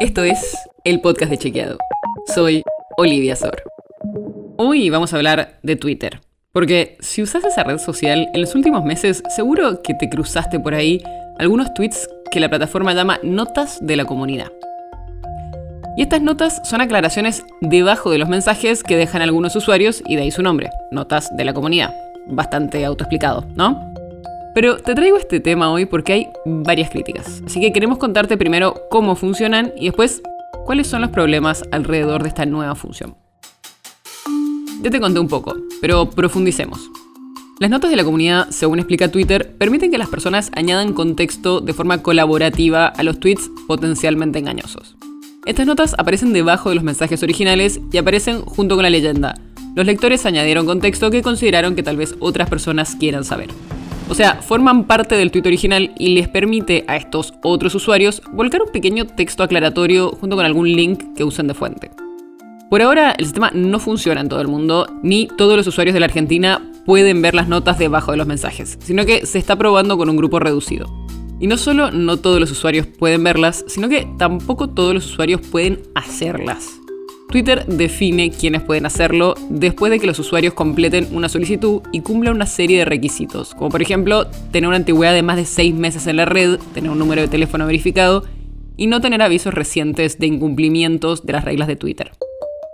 Esto es el podcast de Chequeado. Soy Olivia Sor. Hoy vamos a hablar de Twitter. Porque si usas esa red social en los últimos meses, seguro que te cruzaste por ahí algunos tweets que la plataforma llama notas de la comunidad. Y estas notas son aclaraciones debajo de los mensajes que dejan algunos usuarios y de ahí su nombre, notas de la comunidad. Bastante autoexplicado, ¿no? Pero te traigo este tema hoy porque hay varias críticas. Así que queremos contarte primero cómo funcionan y después cuáles son los problemas alrededor de esta nueva función. Ya te conté un poco, pero profundicemos. Las notas de la comunidad, según explica Twitter, permiten que las personas añadan contexto de forma colaborativa a los tweets potencialmente engañosos. Estas notas aparecen debajo de los mensajes originales y aparecen junto con la leyenda. Los lectores añadieron contexto que consideraron que tal vez otras personas quieran saber. O sea, forman parte del tweet original y les permite a estos otros usuarios volcar un pequeño texto aclaratorio junto con algún link que usen de fuente. Por ahora, el sistema no funciona en todo el mundo, ni todos los usuarios de la Argentina pueden ver las notas debajo de los mensajes, sino que se está probando con un grupo reducido. Y no solo no todos los usuarios pueden verlas, sino que tampoco todos los usuarios pueden hacerlas. Twitter define quiénes pueden hacerlo después de que los usuarios completen una solicitud y cumplan una serie de requisitos, como por ejemplo tener una antigüedad de más de 6 meses en la red, tener un número de teléfono verificado y no tener avisos recientes de incumplimientos de las reglas de Twitter.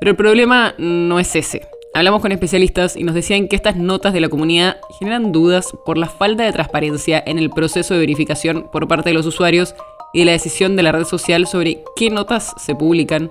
Pero el problema no es ese. Hablamos con especialistas y nos decían que estas notas de la comunidad generan dudas por la falta de transparencia en el proceso de verificación por parte de los usuarios y de la decisión de la red social sobre qué notas se publican